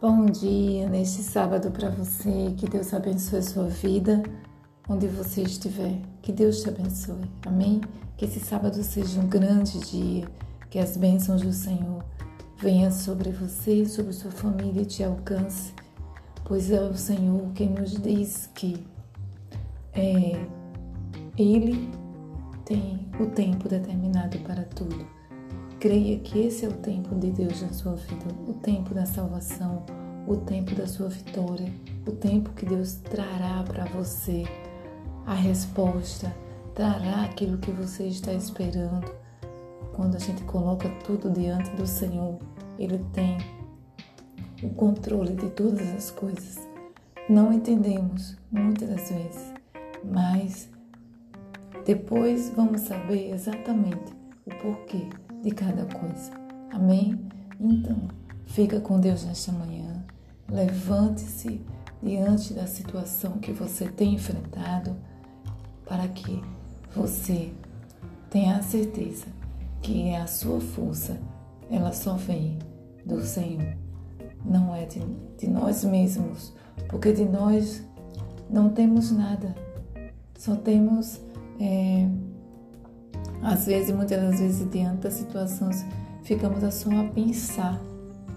Bom dia neste sábado para você. Que Deus abençoe a sua vida, onde você estiver. Que Deus te abençoe. Amém? Que esse sábado seja um grande dia. Que as bênçãos do Senhor venham sobre você sobre sua família e te alcance. Pois é o Senhor quem nos diz que é, Ele tem o tempo determinado para tudo. Creia que esse é o tempo de Deus na sua vida, o tempo da salvação, o tempo da sua vitória, o tempo que Deus trará para você a resposta, trará aquilo que você está esperando. Quando a gente coloca tudo diante do Senhor, Ele tem o controle de todas as coisas. Não entendemos muitas das vezes, depois vamos saber exatamente o porquê de cada coisa. Amém? Então, fica com Deus nesta manhã. Levante-se diante da situação que você tem enfrentado para que você tenha a certeza que a sua força ela só vem do Senhor, não é de, de nós mesmos, porque de nós não temos nada, só temos é, às vezes, muitas das vezes, diante das situações, ficamos só a pensar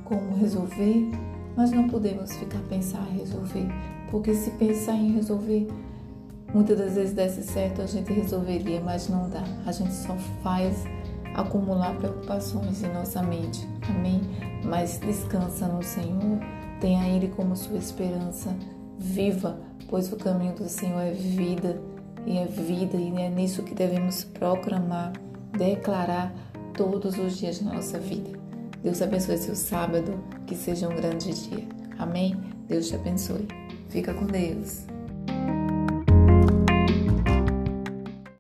como resolver, mas não podemos ficar pensar em resolver, porque se pensar em resolver, muitas das vezes desse certo, a gente resolveria, mas não dá. A gente só faz acumular preocupações em nossa mente. Amém? Mas descansa no Senhor, tenha Ele como sua esperança. Viva, pois o caminho do Senhor é vida e é vida, e é nisso que devemos proclamar, declarar todos os dias da nossa vida. Deus abençoe seu sábado, que seja um grande dia. Amém? Deus te abençoe. Fica com Deus.